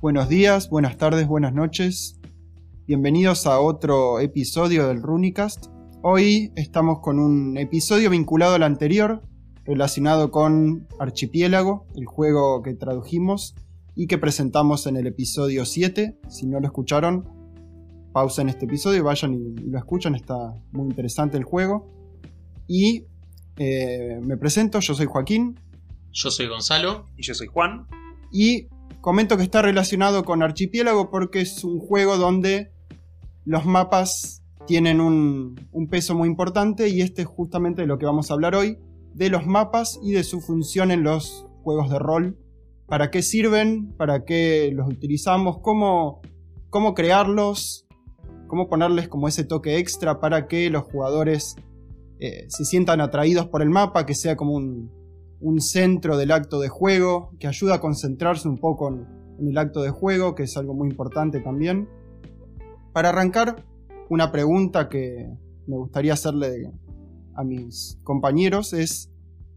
Buenos días, buenas tardes, buenas noches. Bienvenidos a otro episodio del Runicast. Hoy estamos con un episodio vinculado al anterior, relacionado con Archipiélago, el juego que tradujimos y que presentamos en el episodio 7. Si no lo escucharon, pausen este episodio, vayan y, lo escuchan, está muy interesante el juego. Y eh, me presento, yo soy Joaquín. Yo soy Gonzalo. Y yo soy Juan. Y comento que está relacionado con Archipiélago porque es un juego donde los mapas tienen un, peso muy importante y este es justamente de lo que vamos a hablar hoy, de los mapas y de su función en los juegos de rol. ¿Para qué sirven? ¿Para qué los utilizamos? ¿Cómo, cómo crearlos? ¿Cómo ponerles como ese toque extra para que los jugadores eh, se sientan atraídos por el mapa, que sea como un, un centro del acto de juego, que ayuda a concentrarse un poco en, el acto de juego, que es algo muy importante también. Para arrancar, una pregunta que me gustaría hacerle a mis compañeros es,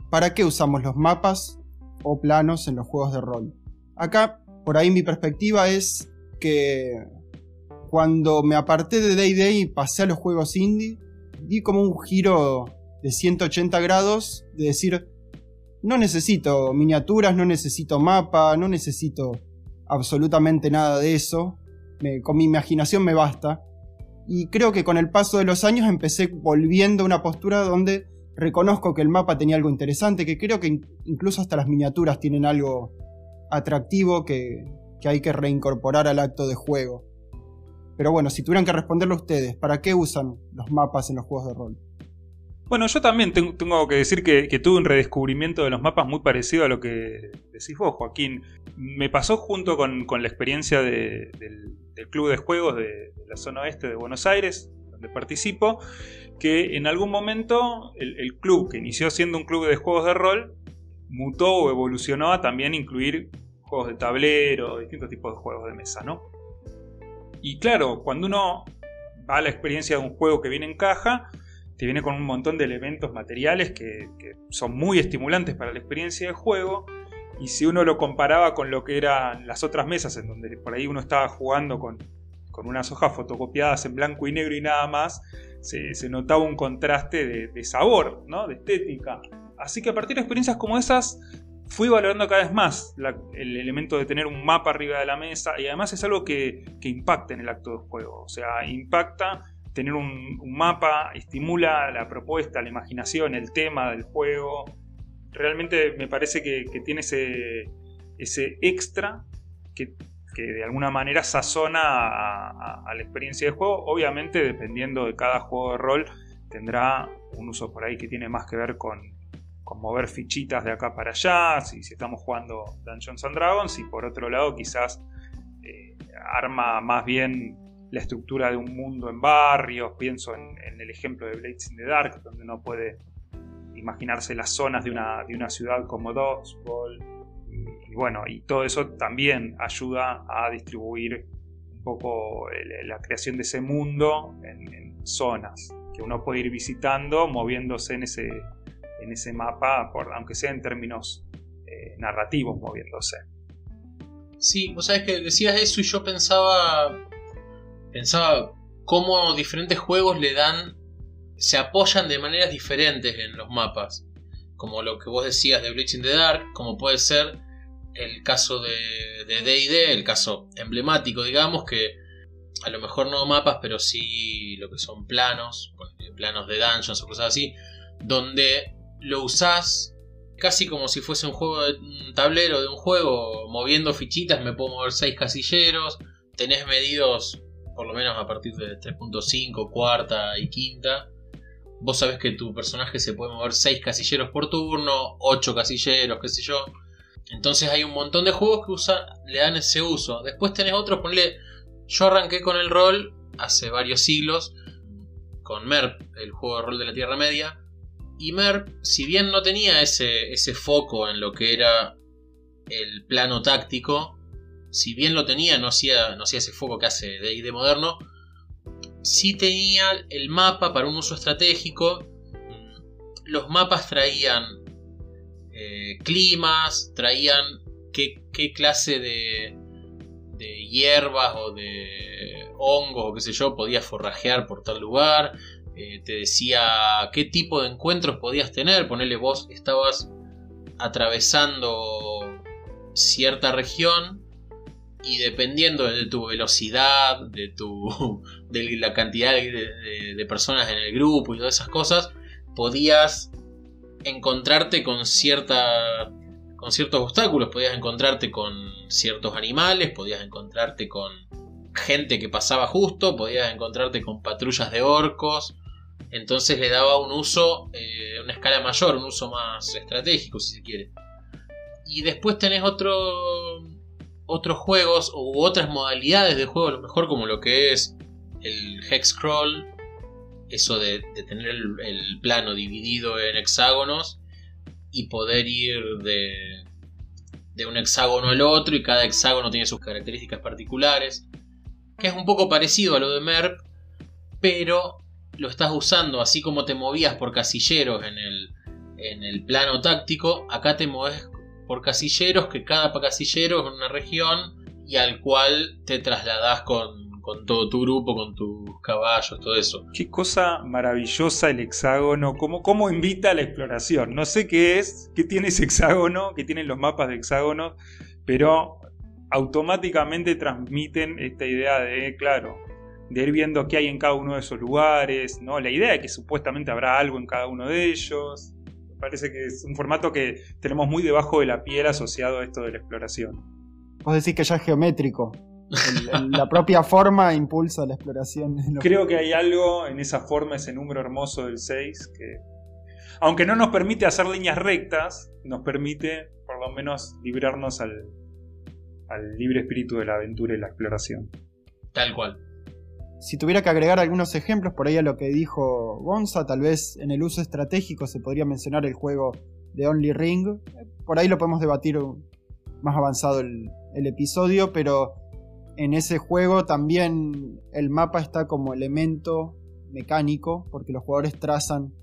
¿para qué usamos los mapas o planos en los juegos de rol? Acá, por ahí mi perspectiva es que cuando me aparté de Day y pasé a los juegos indie, di como un giro de 180 grados de decir, no necesito miniaturas, no necesito mapa, no necesito absolutamente nada de eso. con mi imaginación me basta. Y creo que con el paso de los años empecé volviendo a una postura donde reconozco que el mapa tenía algo interesante, que creo que incluso hasta las miniaturas tienen algo atractivo que, que hay que reincorporar al acto de juego. Pero bueno, si tuvieran que responderlo ustedes, ¿para qué usan los mapas en los juegos de rol? Bueno, yo también tengo que decir que, tuve un redescubrimiento de los mapas muy parecido a lo que decís vos, Joaquín. Me pasó junto con, la experiencia del, club de juegos de, la zona oeste de Buenos Aires, donde participo, que en algún momento el, club, que inició siendo un club de juegos de rol, mutó o evolucionó a también incluir juegos de tablero, distintos tipos de juegos de mesa, ¿no? Y claro, cuando uno va a la experiencia de un juego que viene en caja, te viene con un montón de elementos materiales que, son muy estimulantes para la experiencia de juego. Y si uno lo comparaba con lo que eran las otras mesas, en donde por ahí uno estaba jugando con, unas hojas fotocopiadas en blanco y negro y nada más, se, notaba un contraste de, sabor, ¿no? de estética. Así que a partir de experiencias como esas, fui valorando cada vez más el elemento de tener un mapa arriba de la mesa y además es algo que, que impacta en el acto de juego. O sea, impacta tener un, mapa estimula la propuesta, la imaginación, el tema del juego. Realmente me parece que, tiene ese, ese extra que, de alguna manera sazona a, la experiencia de juego. Obviamente, dependiendo de cada juego de rol, tendrá un uso por ahí que tiene más que ver con, mover fichitas de acá para allá, si, si, estamos jugando Dungeons and Dragons, y por otro lado quizás eh, arma más bien la estructura de un mundo en barrios, pienso en, el ejemplo de Blades in the Dark, donde uno puede imaginarse las zonas de una, de una ciudad como Dodgeball, y, bueno, y todo eso también ayuda a distribuir un poco la creación de ese mundo en, zonas que uno puede ir visitando, moviéndose en ese, en ese mapa, aunque sea en términos eh, narrativos, moviéndose. Sí, vos sabés que decías eso y yo pensaba pensaba cómo diferentes juegos le dan, se apoyan de maneras diferentes en los mapas. Como lo que vos decías de Bleach in the Dark, como puede ser el caso de DD, el caso emblemático, digamos, que a lo mejor no mapas, pero sí lo que son planos, planos de dungeons o cosas así, donde lo usás casi como si fuese un juego de un tablero de un juego, moviendo fichitas, me puedo mover seis casilleros, tenés medidos por lo menos a partir de 3.5, cuarta y quinta, vos sabés que tu personaje se puede mover 6 casilleros por turno, 8 casilleros, qué sé yo. Entonces hay un montón de juegos que le dan ese uso. Después tenés otros, ponle. Yo arranqué con el rol hace varios siglos, con MERP, el juego de rol de la Tierra Media. Y MERP, si bien no tenía ese, ese foco en lo que era el plano táctico, si bien lo tenía, no hacía, no hacía ese foco que hace de moderno, sí tenía el mapa para un uso estratégico. Los mapas traían eh, climas, traían qué, clase de, de hierbas o de hongos o qué sé yo, podías forrajear por tal lugar. Eh, te decía qué tipo de encuentros podías tener. Ponele vos, estabas atravesando cierta región y dependiendo de tu velocidad, de tu de la cantidad de, personas en el grupo y todas esas cosas, podías encontrarte con cierta con ciertos obstáculos, podías encontrarte con ciertos animales, podías encontrarte con gente que pasaba justo, podías encontrarte con patrullas de orcos, entonces le daba un uso, eh, una escala mayor, un uso más estratégico si se quiere. Y después tenés otro, otros juegos u otras modalidades de juego, a lo mejor como lo que es el Hexcrawl, eso de, tener el, plano dividido en hexágonos y poder ir de, de un hexágono al otro y cada hexágono tiene sus características particulares, que es un poco parecido a lo de MERP, pero lo estás usando así como te movías por casilleros en el, en el plano táctico, acá te mueves por casilleros, que cada casillero es una región y al cual te trasladas con, todo tu grupo, con tus caballos, todo eso. Qué cosa maravillosa el hexágono, cómo, cómo invita a la exploración. No sé qué es, qué tiene ese hexágono, qué tienen los mapas de hexágonos, pero automáticamente transmiten esta idea de, claro, de ir viendo qué hay en cada uno de esos lugares, ¿no? La idea de que supuestamente habrá algo en cada uno de ellos parece que es un formato que tenemos muy debajo de la piel asociado a esto de la exploración. Vos decís que ya es geométrico. la propia forma impulsa la exploración. Creo que hay algo en esa forma, ese número hermoso del 6, que aunque no nos permite hacer líneas rectas, nos permite por lo menos librarnos al, al libre espíritu de la aventura y la exploración. Tal cual. Si tuviera que agregar algunos ejemplos por ahí a lo que dijo Gonza, tal vez en el uso estratégico se podría mencionar el juego de Only Ring. Por ahí lo podemos debatir más avanzado el, episodio, pero en ese juego también el mapa está como elemento mecánico, porque los jugadores trazan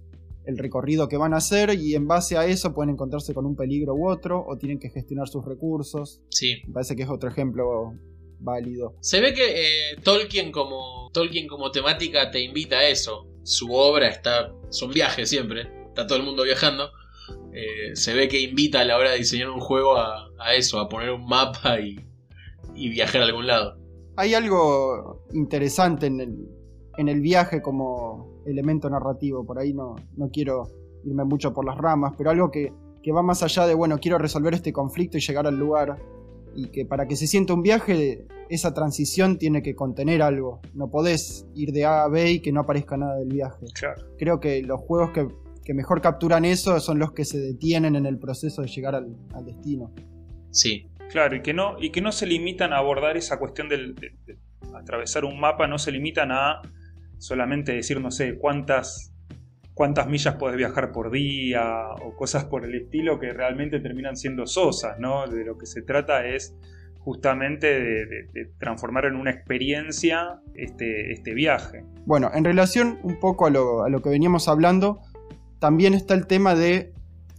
el recorrido que van a hacer y en base a eso pueden encontrarse con un peligro u otro o tienen que gestionar sus recursos. Sí. Me parece que es otro ejemplo válido. Se ve que eh, Tolkien como Tolkien como temática te invita a eso. Su obra está son viajes siempre, está todo el mundo viajando. Eh, se ve que invita a la hora de diseñar un juego a, eso, a poner un mapa y, viajar a algún lado. Hay algo interesante en el, en el viaje como elemento narrativo, por ahí no, no quiero irme mucho por las ramas, pero algo que, que va más allá de, bueno, quiero resolver este conflicto y llegar al lugar y que para que se sienta un viaje, esa transición tiene que contener algo. No podés ir de A a B y que no aparezca nada del viaje. Creo que los juegos que, mejor capturan eso son los que se detienen en el proceso de llegar al, destino. Sí. Claro, y que, no, y que no se limitan a abordar esa cuestión del, de, atravesar un mapa, no se limitan a solamente decir, no sé, cuántas cuántas millas puedes viajar por día o cosas por el estilo que realmente terminan siendo sosas, ¿no? De lo que se trata es justamente de, transformar en una experiencia este, este, viaje. Bueno, en relación un poco a lo, que veníamos hablando, también está el tema de,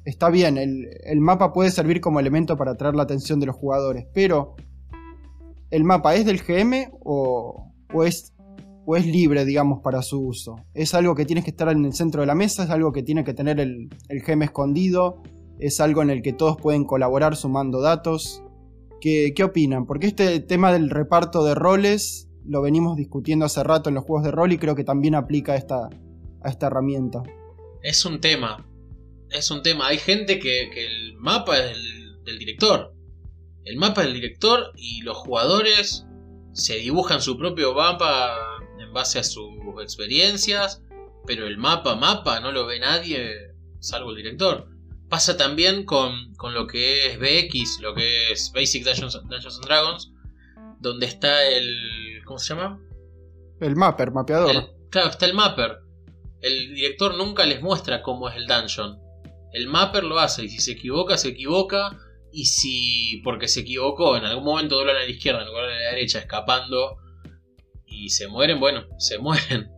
está bien, el, mapa puede servir como elemento para atraer la atención de los jugadores, pero ¿el mapa es del GM o, o es o es libre, digamos, para su uso. Es algo que tienes que estar en el centro de la mesa, es algo que tiene que tener el, el gem escondido, es algo en el que todos pueden colaborar sumando datos. ¿Qué, ¿Qué, opinan? Porque este tema del reparto de roles lo venimos discutiendo hace rato en los juegos de rol y creo que también aplica a esta, a esta herramienta. Es un tema. Es un tema. Hay gente que, que el mapa es del, del director. El mapa es del director y los jugadores se dibujan su propio mapa en base a sus experiencias, pero el mapa, mapa, no lo ve nadie, salvo el director. Pasa también con, con lo que es BX, lo que es Basic Dungeons, and Dragons, donde está el... ¿Cómo se llama? El mapper, mapeador. claro, está el mapper. El director nunca les muestra cómo es el dungeon. El mapper lo hace y si se equivoca, se equivoca. Y si porque se equivocó, en algún momento doblan a la izquierda en lugar de a la derecha, escapando y se mueren, bueno, se mueren.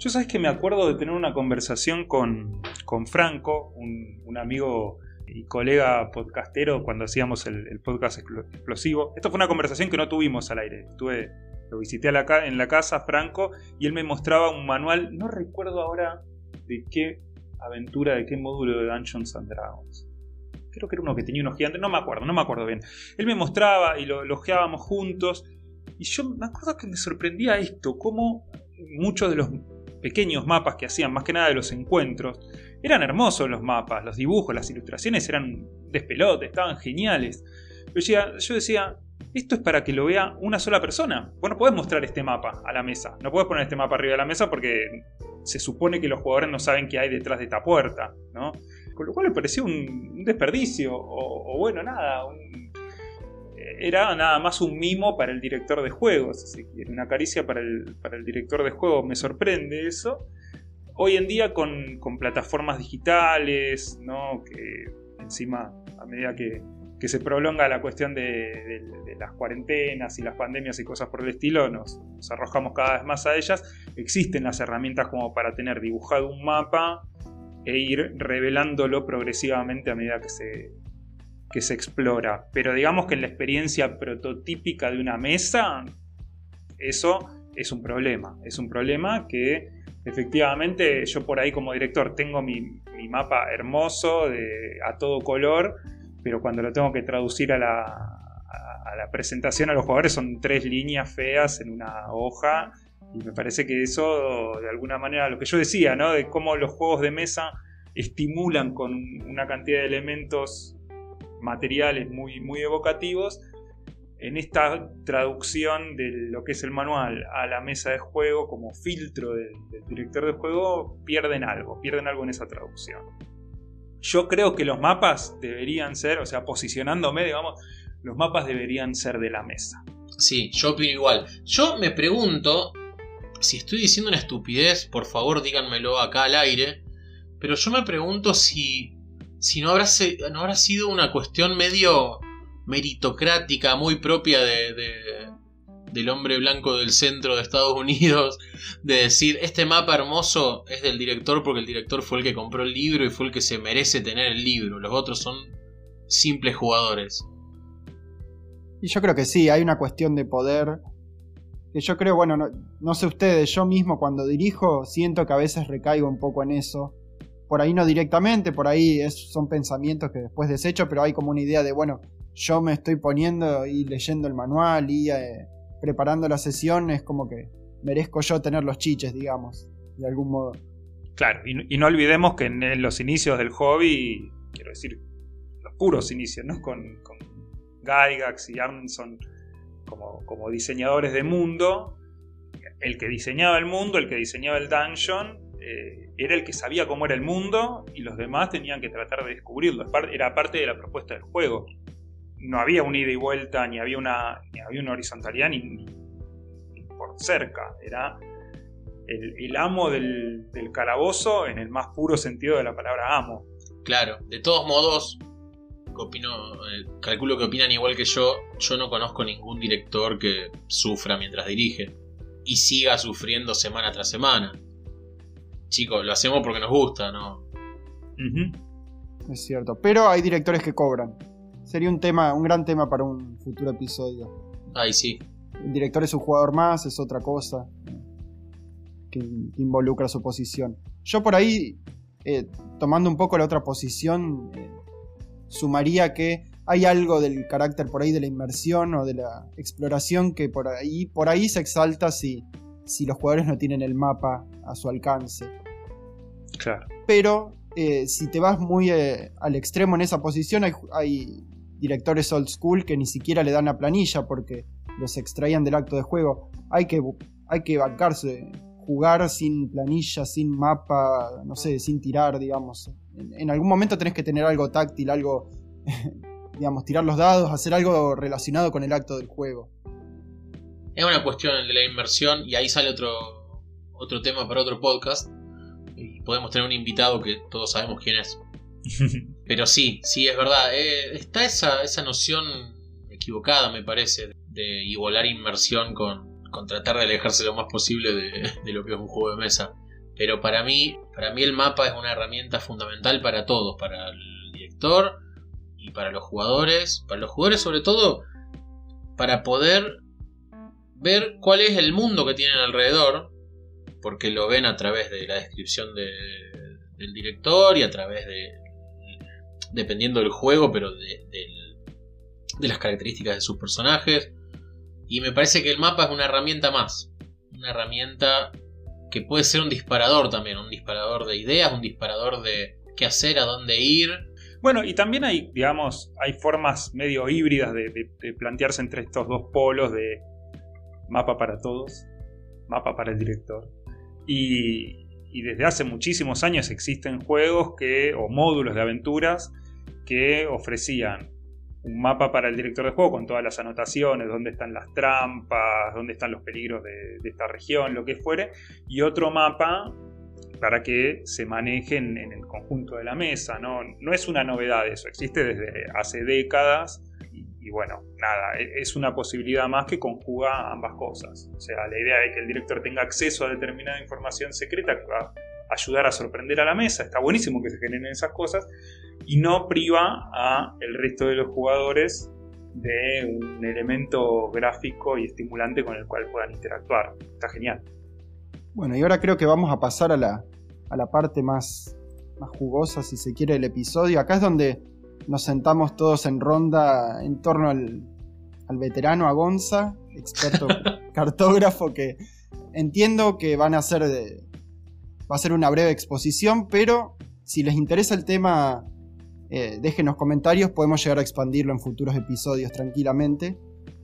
Yo sabes que me acuerdo de tener una conversación con, con Franco, un, amigo y colega podcastero cuando hacíamos el, podcast explosivo. Esto fue una conversación que no tuvimos al aire. Estuve, lo visité a la, en la casa, Franco, y él me mostraba un manual, no recuerdo ahora de qué aventura, de qué módulo de Dungeons and Dragons. Creo que era uno que tenía unos gigantes, no me acuerdo, no me acuerdo bien. Él me mostraba y lo elogiábamos juntos. Y yo me acuerdo que me sorprendía esto, cómo muchos de los pequeños mapas que hacían, más que nada de los encuentros, eran hermosos los mapas, los dibujos, las ilustraciones eran despelote, estaban geniales. Pero yo decía, esto es para que lo vea una sola persona. Vos no podés mostrar este mapa a la mesa. No podés poner este mapa arriba de la mesa porque se supone que los jugadores no saben qué hay detrás de esta puerta, ¿no? Con lo cual me pareció un, desperdicio, o, bueno, nada, era nada más un mimo para el director de juegos, una caricia para el, para el director de juegos, me sorprende eso. Hoy en día con, plataformas digitales, ¿no? que encima a medida que, se prolonga la cuestión de, las cuarentenas y las pandemias y cosas por el estilo, nos, arrojamos cada vez más a ellas. Existen las herramientas como para tener dibujado un mapa e ir revelándolo progresivamente a medida que se, que se explora. Pero digamos que en la experiencia prototípica de una mesa, eso es un problema. Es un problema que efectivamente yo por ahí como director tengo mi, mapa hermoso de, a todo color, pero cuando lo tengo que traducir a la, a, la presentación a los jugadores son tres líneas feas en una hoja. Y me parece que eso, de alguna manera, lo que yo decía, ¿no? De cómo los juegos de mesa estimulan con una cantidad de elementos materiales muy, muy evocativos, en esta traducción de lo que es el manual a la mesa de juego como filtro del, director de juego, pierden algo, pierden algo en esa traducción. Yo creo que los mapas deberían ser, o sea, posicionándome, digamos, los mapas deberían ser de la mesa. Sí, yo opino igual. Yo me pregunto, si estoy diciendo una estupidez, por favor díganmelo acá al aire, pero yo me pregunto si si no habrá, sido una cuestión medio meritocrática, muy propia de, del hombre blanco del centro de Estados Unidos, de decir, este mapa hermoso es del director porque el director fue el que compró el libro y fue el que se merece tener el libro, los otros son simples jugadores. Y yo creo que sí, hay una cuestión de poder. Que yo creo, bueno, no, no sé ustedes, yo mismo cuando dirijo siento que a veces recaigo un poco en eso por ahí no directamente, por ahí son pensamientos que después desecho, pero hay como una idea de, bueno, yo me estoy poniendo y leyendo el manual y eh, preparando la sesión, es como que merezco yo tener los chiches, digamos, de algún modo. Claro, y, no olvidemos que en, los inicios del hobby, quiero decir, los puros inicios, ¿no? Con, con Gygax y Amundsen como, como diseñadores de mundo, el que diseñaba el mundo, el que diseñaba el dungeon, eh, era el que sabía cómo era el mundo y los demás tenían que tratar de descubrirlo. Era parte de la propuesta del juego. No había un ida y vuelta, ni había una, había una horizontalidad, ni, por cerca. Era el, amo del, calabozo en el más puro sentido de la palabra amo. Claro, de todos modos, eh, calculo que opinan igual que yo. Yo no conozco ningún director que sufra mientras dirige y siga sufriendo semana tras semana chicos, lo hacemos porque nos gusta, ¿no? Es cierto, pero hay directores que cobran. Sería un tema, un gran tema para un futuro episodio. Ay, sí. El director es un jugador más, es otra cosa que, involucra su posición. Yo por ahí, eh, tomando un poco la otra posición, eh, sumaría que hay algo del carácter por ahí de la inmersión o de la exploración que por ahí, por ahí se exalta si, si los jugadores no tienen el mapa a su alcance. Claro. Pero eh, si te vas muy eh, al extremo en esa posición, hay, directores old school que ni siquiera le dan la planilla porque los extraían del acto de juego. Hay que, hay que bancarse, jugar sin planilla, sin mapa, no sé, sin tirar, digamos. En, algún momento tenés que tener algo táctil, algo, digamos, tirar los dados, hacer algo relacionado con el acto del juego. Es una cuestión de la inmersión y ahí sale otro, otro tema para otro podcast y podemos tener un invitado que todos sabemos quién es. Pero sí, sí, es verdad. Eh, está esa, esa noción equivocada, me parece, de igualar inmersión con, con tratar de alejarse lo más posible de, lo que es un juego de mesa. Pero para mí, para mí el mapa es una herramienta fundamental para todos, para el director y para los jugadores, para los jugadores sobre todo, para poder ver cuál es el mundo que tienen alrededor, porque lo ven a través de la descripción del director y a través de, dependiendo del juego, pero de, de las características de sus personajes. Y me parece que el mapa es una herramienta más, una herramienta que puede ser un disparador también, un disparador de ideas, un disparador de qué hacer, a dónde ir, bueno, y también hay, digamos, hay formas medio híbridas de, plantearse entre estos dos polos de mapa para todos, mapa para el director. Y, desde hace muchísimos años existen juegos que, o módulos de aventuras que ofrecían un mapa para el director de juego con todas las anotaciones, dónde están las trampas, dónde están los peligros de, esta región, lo que fuere, y otro mapa para que se manejen en el conjunto de la mesa. no es una novedad eso, existe desde hace décadas y, bueno, nada, e, es una posibilidad más que conjuga ambas cosas. O sea, la idea de que el director tenga acceso a determinada información secreta a ayudar a sorprender a la mesa, está buenísimo que se generen esas cosas y no priva a el resto de los jugadores de un elemento gráfico y estimulante con el cual puedan interactuar. Está genial. Bueno, y ahora creo que vamos a pasar a la, a la parte más, más jugosa, si se quiere, del episodio. Acá es donde nos sentamos todos en ronda en torno al, al veterano, a Gonza, experto cartógrafo, que entiendo que van a hacer de, va a ser una breve exposición, pero si les interesa el tema, eh, déjenos comentarios, podemos llegar a expandirlo en futuros episodios tranquilamente.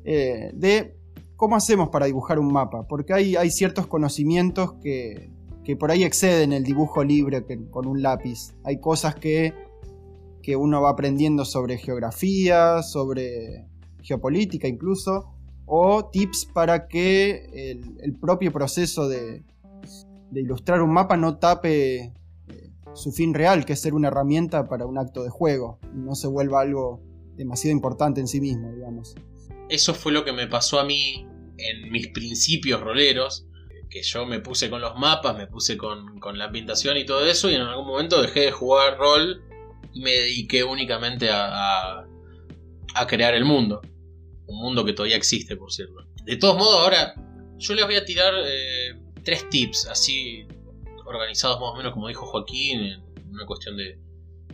Eh, de ¿cómo hacemos para dibujar un mapa? Porque hay, hay ciertos conocimientos que, por ahí exceden el dibujo libre con un lápiz. Hay cosas que, que uno va aprendiendo sobre geografía, sobre geopolítica incluso, o tips para que el, propio proceso de, ilustrar un mapa no tape eh, su fin real, que es ser una herramienta para un acto de juego, y no se vuelva algo demasiado importante en sí mismo, digamos eso fue lo que me pasó a mí en mis principios roleros. Que yo me puse con los mapas, me puse con, la ambientación y todo eso, y en algún momento dejé de jugar rol me dediqué únicamente a, crear el mundo. Un mundo que todavía existe, por cierto. De todos modos, ahora yo les voy a tirar eh, tres tips, así organizados más o menos como dijo Joaquín, en una cuestión de,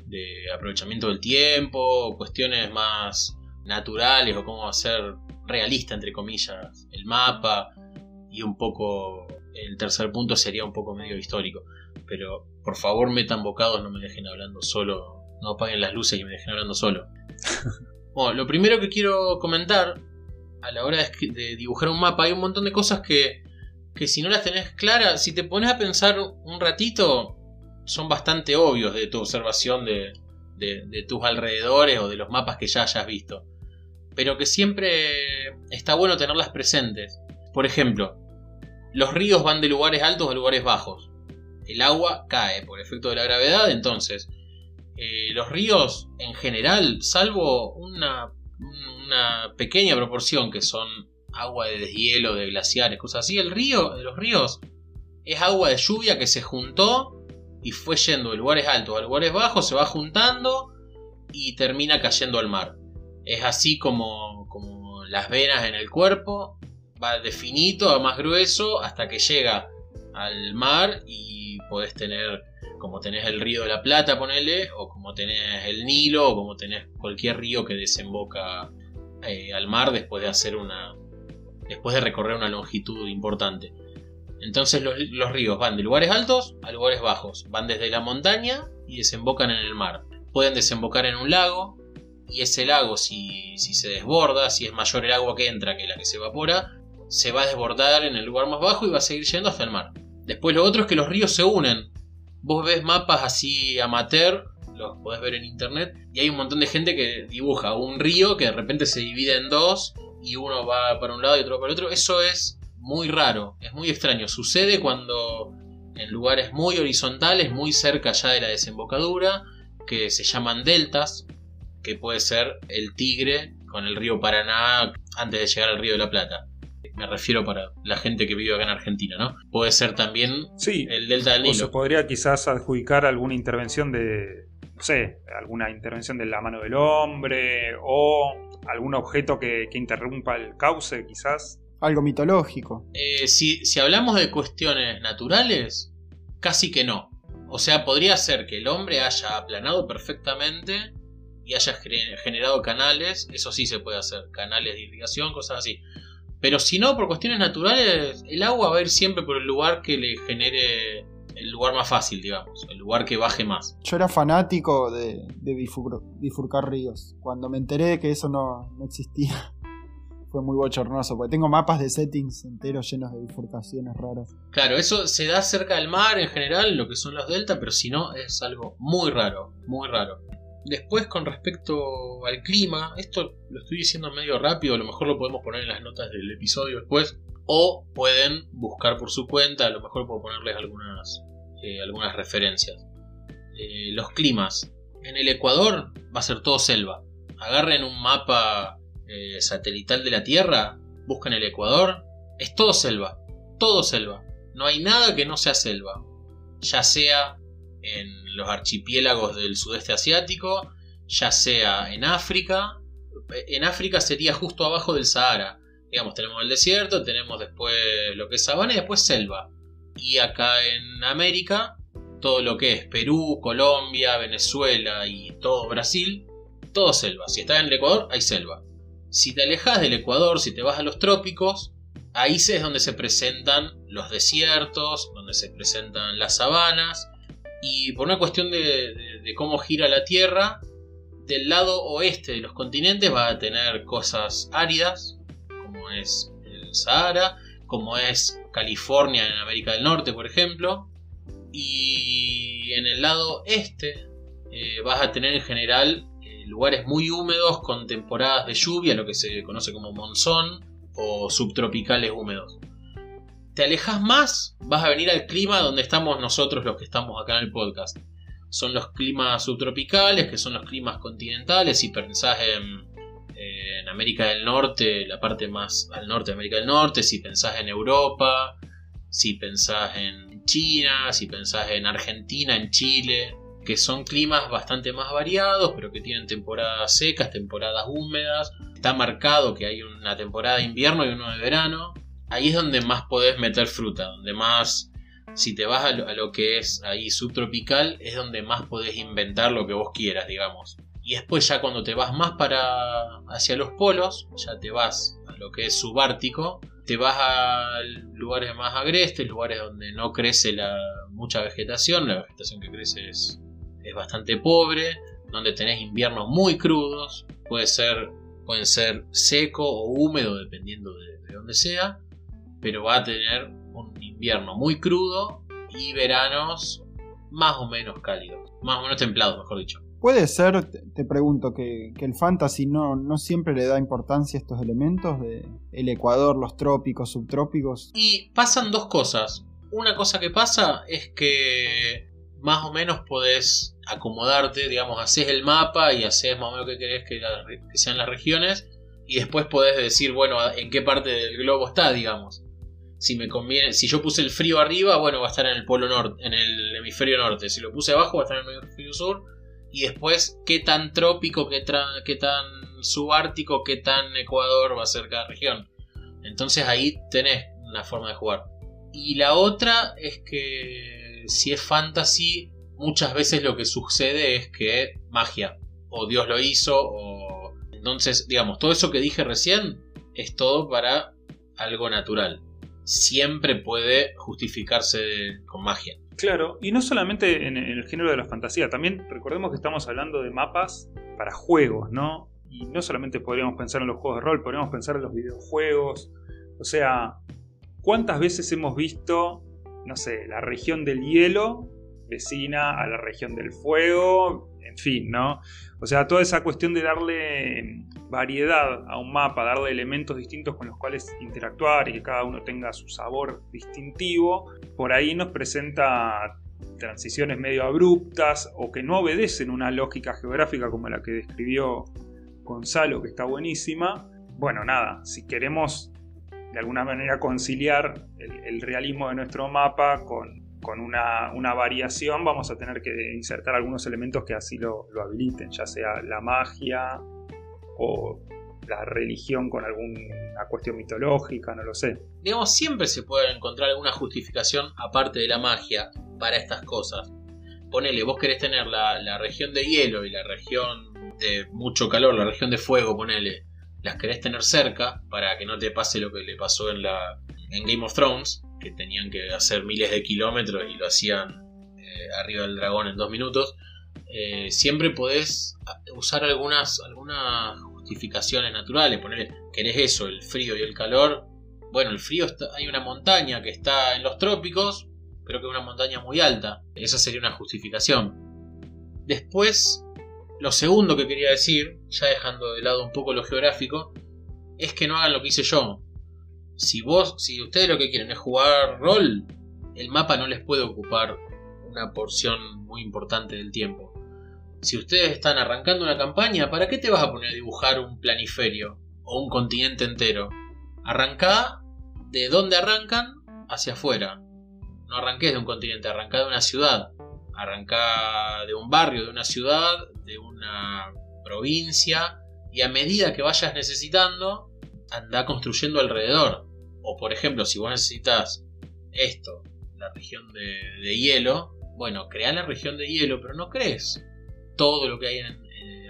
de aprovechamiento del tiempo, cuestiones más naturales o cómo hacer realista, entre comillas, el mapa. Y un poco, el tercer punto sería un poco medio histórico. Pero por favor metan bocados, no me dejen hablando solo. No apaguen las luces y me dejen hablando solo. bueno, lo primero que quiero comentar a la hora de, dibujar un mapa, hay un montón de cosas que, que si no las tenés claras, si te pones a pensar un ratito, son bastante obvios de tu observación de, de, tus alrededores o de los mapas que ya hayas visto pero que siempre está bueno tenerlas presentes. Por ejemplo, los ríos van de lugares altos a lugares bajos. El agua cae por efecto de la gravedad, entonces eh, los ríos en general, salvo una, pequeña proporción que son agua de deshielo, de glaciares, cosas así, el río, de los ríos es agua de lluvia que se juntó y fue yendo de lugares altos a lugares bajos, se va juntando y termina cayendo al mar. Es así como, como las venas en el cuerpo, va de finito a más grueso hasta que llega al mar y podés tener como tenés el río de la Plata, ponele, o como tenés el Nilo, o como tenés cualquier río que desemboca eh, al mar después de hacer una. después de recorrer una longitud importante. Entonces los, los, ríos van de lugares altos a lugares bajos, van desde la montaña y desembocan en el mar. Pueden desembocar en un lago, y ese lago, si, si se desborda, si es mayor el agua que entra que la que se evapora, se va a desbordar en el lugar más bajo y va a seguir yendo hasta el mar. Después lo otro es que los ríos se unen. Vos ves mapas así amateur, los podés ver en internet, y hay un montón de gente que dibuja un río que de repente se divide en dos y uno va para un lado y otro para el otro. Eso es muy raro, es muy extraño. Sucede cuando en lugares muy horizontales, muy cerca ya de la desembocadura, que se llaman deltas, que puede ser el Tigre con el río Paraná antes de llegar al río de la Plata. Me refiero para la gente que vive acá en Argentina, ¿no? Puede ser también sí, el delta del Nilo. O se podría quizás adjudicar alguna intervención de, no sé, alguna intervención de la mano del hombre o algún objeto que, que interrumpa el cauce, quizás. Algo mitológico. Eh, si, si hablamos de cuestiones naturales, casi que no. O sea, podría ser que el hombre haya aplanado perfectamente y haya generado canales, eso sí se puede hacer, canales de irrigación, cosas así. Pero si no, por cuestiones naturales, el agua va a ir siempre por el lugar que le genere el lugar más fácil, digamos, el lugar que baje más. Yo era fanático de, de bifur- bifurcar ríos. Cuando me enteré de que eso no, no existía, fue muy bochornoso. Porque tengo mapas de settings enteros llenos de bifurcaciones raras. Claro, eso se da cerca del mar en general, lo que son los deltas, pero si no, es algo muy raro, muy raro. Después, con respecto al clima, esto lo estoy diciendo medio rápido, a lo mejor lo podemos poner en las notas del episodio después, o pueden buscar por su cuenta, a lo mejor puedo ponerles algunas, eh, algunas referencias. Eh, los climas. En el Ecuador va a ser todo selva. Agarren un mapa eh, satelital de la Tierra, busquen el Ecuador, es todo selva, todo selva. No hay nada que no sea selva. Ya sea en los archipiélagos del sudeste asiático, ya sea en África. En África sería justo abajo del Sahara. Digamos, tenemos el desierto, tenemos después lo que es sabana y después selva. Y acá en América, todo lo que es Perú, Colombia, Venezuela y todo Brasil, todo selva. Si estás en el Ecuador, hay selva. Si te alejas del Ecuador, si te vas a los trópicos, ahí es donde se presentan los desiertos, donde se presentan las sabanas. Y por una cuestión de, cómo gira la Tierra, del lado oeste de los continentes va a tener cosas áridas, como es el Sahara, como es California en América del Norte, por ejemplo. Y en el lado este eh, vas a tener en general eh, lugares muy húmedos con temporadas de lluvia, lo que se conoce como monzón o subtropicales húmedos. Te alejas más, vas a venir al clima donde estamos nosotros los que estamos acá en el podcast. Son los climas subtropicales, que son los climas continentales. Si pensás en, América del Norte, la parte más al norte de América del Norte, si pensás en Europa, si pensás en China, si pensás en Argentina, en Chile, que son climas bastante más variados, pero que tienen temporadas secas, temporadas húmedas. Está marcado que hay una temporada de invierno y una de verano. Ahí es donde más podés meter fruta, donde más, si te vas a lo, que es ahí subtropical, es donde más podés inventar lo que vos quieras, digamos. Y después ya cuando te vas más para hacia los polos, ya te vas a lo que es subártico, te vas a lugares más agrestes, lugares donde no crece mucha vegetación, la vegetación que crece es, es bastante pobre, donde tenés inviernos muy crudos, puede ser, pueden ser seco o húmedo dependiendo de, de donde sea, pero va a tener un invierno muy crudo y veranos más o menos cálidos, más o menos templados, mejor dicho. Puede ser, te, pregunto, que, que el fantasy no, no siempre le da importancia a estos elementos de el Ecuador, los trópicos, subtrópicos. Y pasan dos cosas. Una cosa que pasa es que más o menos podés acomodarte, digamos, haces el mapa y haces más o menos qué querés que, la- que sean las regiones y después podés decir, bueno, en qué parte del globo está, digamos. Si me conviene, si yo puse el frío arriba, bueno, va a estar en el polo norte, en el hemisferio norte. Si lo puse abajo, va a estar en el hemisferio sur. Y después, qué tan trópico, qué, qué tan subártico, qué tan ecuador va a ser cada región. Entonces ahí tenés una forma de jugar. Y la otra es que si es fantasy, muchas veces lo que sucede es que magia, o Dios lo hizo, o... Entonces, digamos, todo eso que dije recién es todo para algo natural. Siempre puede justificarse con magia. Claro, y no solamente en, el género de la fantasía, también recordemos que estamos hablando de mapas para juegos, ¿no? Y no solamente podríamos pensar en los juegos de rol, podríamos pensar en los videojuegos. O sea, ¿cuántas veces hemos visto, no sé, la región del hielo vecina a la región del fuego? En fin, ¿no? O sea, toda esa cuestión de darle variedad a un mapa, darle elementos distintos con los cuales interactuar y que cada uno tenga su sabor distintivo, por ahí nos presenta transiciones medio abruptas o que no obedecen una lógica geográfica como la que describió Gonzalo, que está buenísima. Bueno, nada, si queremos de alguna manera conciliar el, el realismo de nuestro mapa con, con una, una, variación vamos a tener que insertar algunos elementos que así lo, lo habiliten, ya sea la magia o la religión con alguna cuestión mitológica, no lo sé. Digamos, siempre se puede encontrar alguna justificación aparte de la magia para estas cosas. Ponele, vos querés tener la, la región de hielo y la región de mucho calor, la región de fuego, ponele, las querés tener cerca para que no te pase lo que le pasó en, la, en Game of Thrones, que tenían que hacer miles de kilómetros y lo hacían eh, arriba del dragón en dos minutos. Eh, siempre podés usar algunas, algunas justificaciones naturales. Ponerle, querés eso, el frío y el calor. Bueno, el frío está, hay una montaña que está en los trópicos, pero que es una montaña muy alta. Esa sería una justificación. Después, lo segundo que quería decir, ya dejando de lado un poco lo geográfico, es que no hagan lo que hice yo. Si vos, si ustedes lo que quieren es jugar rol, el mapa no les puede ocupar una porción muy importante del tiempo. Si ustedes están arrancando una campaña, ¿para qué te vas a poner a dibujar un planiferio o un continente entero? Arrancá de donde arrancan hacia afuera. No arranques de un continente, arrancá de una ciudad. Arrancá de un barrio, de una ciudad, de una provincia. Y a medida que vayas necesitando, anda construyendo alrededor. O por ejemplo, si vos necesitas esto, la región de, de hielo, bueno, crea la región de hielo, pero no crees todo lo que hay en,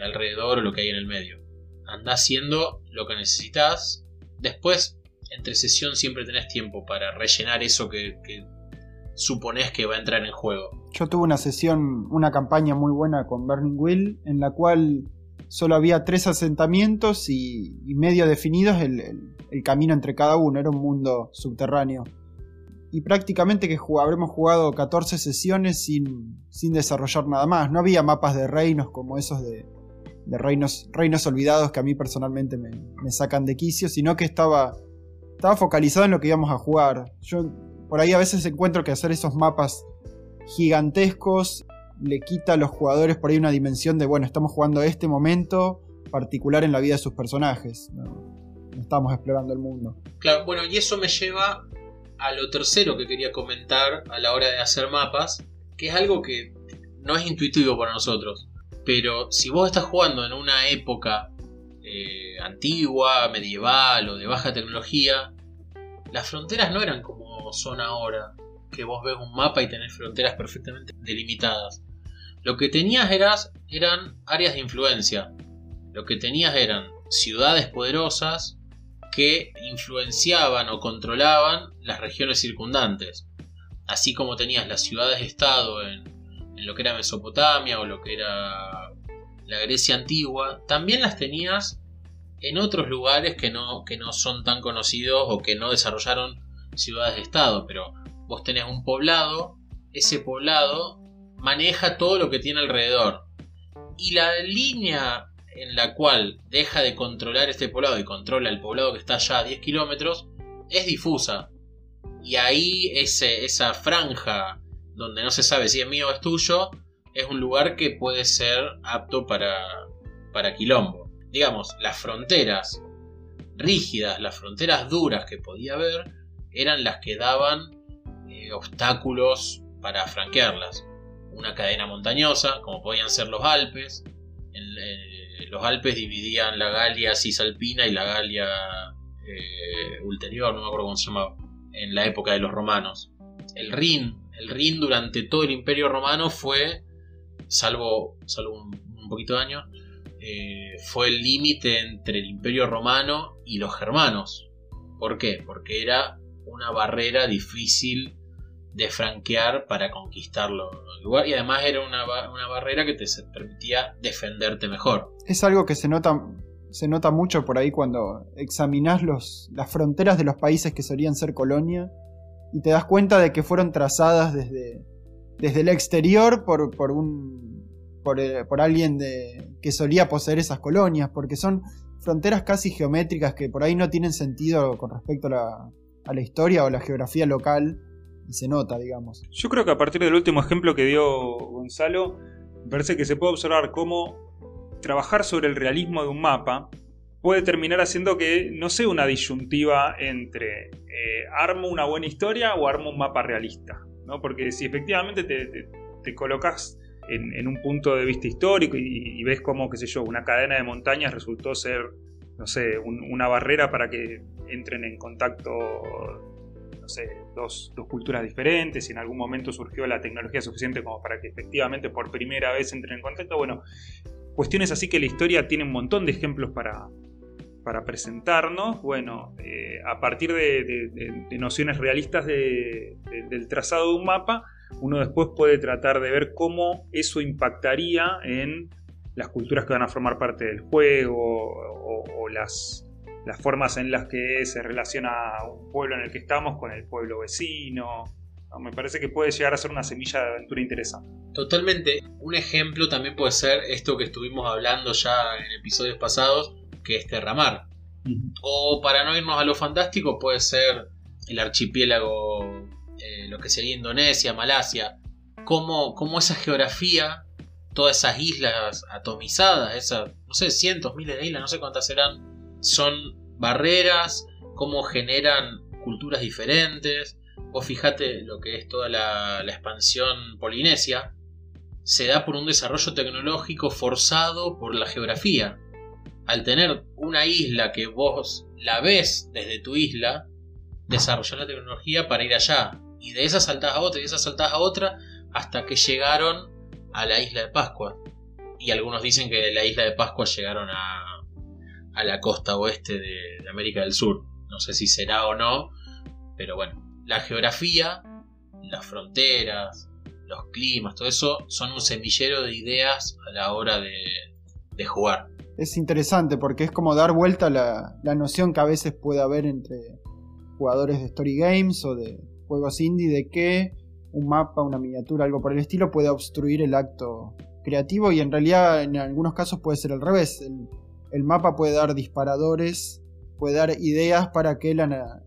alrededor o lo que hay en el medio. Anda haciendo lo que necesitas. Después, entre sesión siempre tenés tiempo para rellenar eso que, suponés que va a entrar en juego. Yo tuve una sesión, una campaña muy buena con Burning Wheel, en la cual solo había tres asentamientos y, medio definidos el, camino entre cada uno, era un mundo subterráneo y prácticamente que habremos jugado 14 sesiones sin, sin, desarrollar nada más. No había mapas de reinos como esos de, de reinos, reinos olvidados que a mí personalmente me, me, sacan de quicio, sino que estaba, estaba focalizado en lo que íbamos a jugar. Yo por ahí a veces encuentro que hacer esos mapas gigantescos le quita a los jugadores por ahí una dimensión de, bueno, estamos jugando este momento particular en la vida de sus personajes. no estamos explorando el mundo. Claro, bueno, y eso me lleva a lo tercero que quería comentar a la hora de hacer mapas, que es algo que no es intuitivo para nosotros. Pero si vos estás jugando en una época eh, antigua, medieval o de baja tecnología, las fronteras no eran como son ahora, que vos ves un mapa y tenés fronteras perfectamente delimitadas. Lo que tenías eras, eran áreas de influencia. Lo que tenías eran ciudades poderosas que influenciaban o controlaban las regiones circundantes. Así como tenías las ciudades-estado en, en lo que era Mesopotamia o lo que era la Grecia antigua, también las tenías en otros lugares que no, que no son tan conocidos o que no desarrollaron ciudades-estado, pero vos tenés un poblado, ese poblado maneja todo lo que tiene alrededor. Y la línea en la cual deja de controlar este poblado y controla el poblado que está allá a 10 kilómetros es difusa. Y ahí ese, esa franja donde no se sabe si es mío o es tuyo es un lugar que puede ser apto para, para quilombo. Digamos, las fronteras rígidas, las fronteras duras que podía haber, eran las que daban eh, obstáculos para franquearlas. Una cadena montañosa, como podían ser los Alpes, en, los Alpes dividían la Galia cisalpina y la Galia eh, ulterior, no me acuerdo cómo se llamaba, en la época de los romanos. El Rin, el Rin durante todo el imperio romano fue, salvo, salvo un, poquito de años, eh, fue el límite entre el imperio romano y los germanos. ¿Por qué? Porque era una barrera difícil de franquear para conquistarlo y además era una, barrera que te permitía defenderte mejor. Es algo que se nota, se nota mucho por ahí cuando examinas los, las fronteras de los países que solían ser colonia y te das cuenta de que fueron trazadas desde, desde el exterior por, por un por, eh, por alguien de, que solía poseer esas colonias, porque son fronteras casi geométricas que por ahí no tienen sentido con respecto a la historia o la geografía local y se nota, digamos. Yo creo que a partir del último ejemplo que dio Gonzalo, parece que se puede observar cómo trabajar sobre el realismo de un mapa puede terminar haciendo que no sea una disyuntiva entre eh, armo una buena historia o armo un mapa realista. ¿no? Porque si efectivamente te, colocas en, un punto de vista histórico y, ves cómo, qué sé yo, una cadena de montañas resultó ser, no sé, una barrera para que entren en contacto no sé, dos, culturas diferentes y en algún momento surgió la tecnología suficiente como para que efectivamente por primera vez entren en contacto. Bueno, cuestiones así que la historia tiene un montón de ejemplos para, para presentarnos. Bueno, eh, a partir de, nociones realistas del trazado de un mapa, uno después puede tratar de ver cómo eso impactaría en las culturas que van a formar parte del juego o las las formas en las que se relaciona un pueblo en el que estamos con el pueblo vecino. Me parece que puede llegar a ser una semilla de aventura interesante. Totalmente. Un ejemplo también puede ser esto que estuvimos hablando ya en episodios pasados, que es Terramar. O para no irnos a lo fantástico, puede ser el archipiélago, eh, lo que sería Indonesia, Malasia. Cómo, cómo esa geografía, todas esas islas atomizadas, esas, no sé, cientos, miles de islas, no sé cuántas serán, son barreras, cómo generan culturas diferentes. O fíjate lo que es toda la, expansión polinesia, se da por un desarrollo tecnológico forzado por la geografía. Al tener una isla que vos la ves desde tu isla, desarrolló la tecnología para ir allá. Y de esa saltás a otra, y de esa saltás a otra, hasta que llegaron a la isla de Pascua. Y algunos dicen que de la isla de Pascua llegaron a, a la costa oeste de, América del Sur. No sé si será o no, pero bueno, la geografía, las fronteras, los climas, todo eso son un semillero de ideas a la hora de, jugar. Es interesante porque es como dar vuelta la, la noción que a veces puede haber entre jugadores de story games o de juegos indie de que un mapa, una miniatura, algo por el estilo puede obstruir el acto creativo y en realidad en algunos casos puede ser al revés. El mapa puede dar disparadores, puede dar ideas para que la,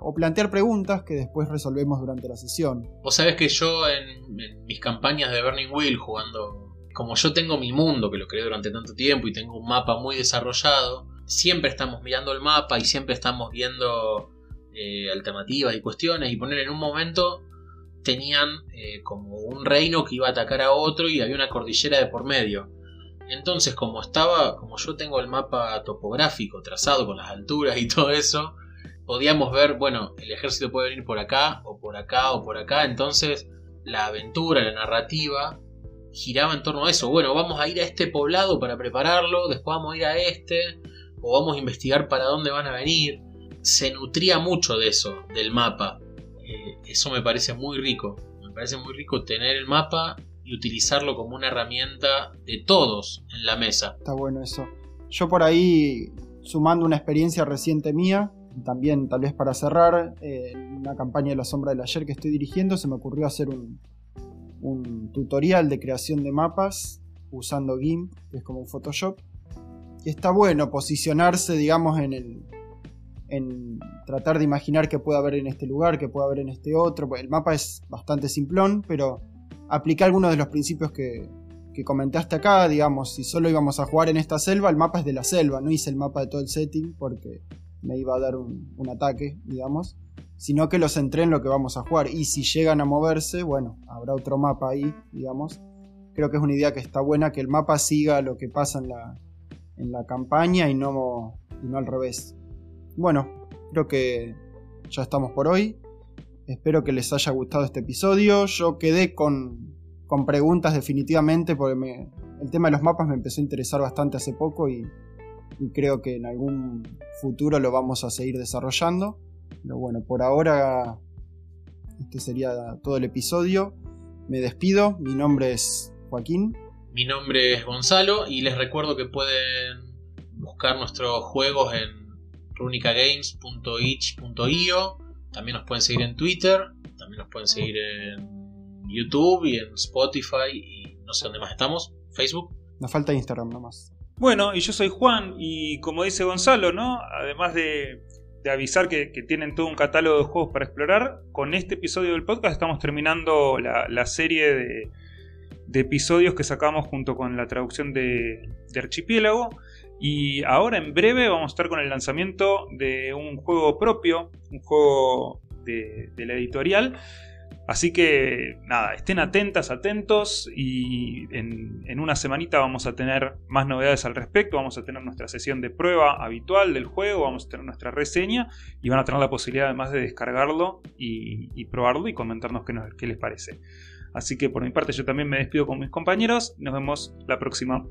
o plantear preguntas que después resolvemos durante la sesión. Vos sabés que yo en, mis campañas de Burning Wheel jugando, como yo tengo mi mundo que lo creé durante tanto tiempo y tengo un mapa muy desarrollado, siempre estamos mirando el mapa y siempre estamos viendo eh, alternativas y cuestiones y poner en un momento tenían eh, como un reino que iba a atacar a otro y había una cordillera de por medio. Entonces, como estaba, como yo tengo el mapa topográfico trazado con las alturas y todo eso, podíamos ver, bueno, el ejército puede venir por acá, o por acá, o por acá. Entonces, la aventura, la narrativa, giraba en torno a eso. Bueno, vamos a ir a este poblado para prepararlo, después vamos a ir a este, o vamos a investigar para dónde van a venir. Se nutría mucho de eso, del mapa. Eh, eso me parece muy rico. Me parece muy rico tener el mapa y utilizarlo como una herramienta de todos en la mesa. Está bueno eso. Yo por ahí, sumando una experiencia reciente mía, también tal vez para cerrar, eh, en una campaña de la sombra del ayer que estoy dirigiendo, se me ocurrió hacer un, un tutorial de creación de mapas usando GIMP, que es como un Photoshop. Y está bueno posicionarse, digamos, en el, en tratar de imaginar qué puede haber en este lugar, qué puede haber en este otro. El mapa es bastante simplón, pero apliqué algunos de los principios que, comentaste acá, digamos, si solo íbamos a jugar en esta selva, el mapa es de la selva, no hice el mapa de todo el setting porque me iba a dar un, ataque, digamos, sino que los centré en lo que vamos a jugar. Y si llegan a moverse, bueno, habrá otro mapa ahí, digamos. Creo que es una idea que está buena, que el mapa siga lo que pasa en la, en la campaña y no, y no al revés. Bueno, creo que ya estamos por hoy. Espero que les haya gustado este episodio. Yo quedé con, con preguntas definitivamente porque el tema de los mapas me empezó a interesar bastante hace poco y, creo que en algún futuro lo vamos a seguir desarrollando. Pero bueno, por ahora este sería todo el episodio. Me despido. Mi nombre es Joaquín. Mi nombre es Gonzalo y les recuerdo que pueden buscar nuestros juegos en runicagames.itch.io también nos pueden seguir en Twitter, también nos pueden seguir en YouTube y en Spotify y no sé dónde más estamos, Facebook. Nos falta Instagram nomás. Bueno, y yo soy Juan y como dice Gonzalo, ¿no? Además de, avisar que, tienen todo un catálogo de juegos para explorar, con este episodio del podcast estamos terminando la, serie de, episodios que sacamos junto con la traducción de, de Archipiélago. Y ahora en breve vamos a estar con el lanzamiento de un juego propio, un juego de, la editorial, Así que nada, estén atentas, atentos y en, una semanita vamos a tener más novedades al respecto, vamos a tener nuestra sesión de prueba habitual del juego, vamos a tener nuestra reseña y van a tener la posibilidad además de descargarlo y, probarlo y comentarnos qué, qué les parece. Así que por mi parte yo también me despido con mis compañeros, nos vemos la próxima.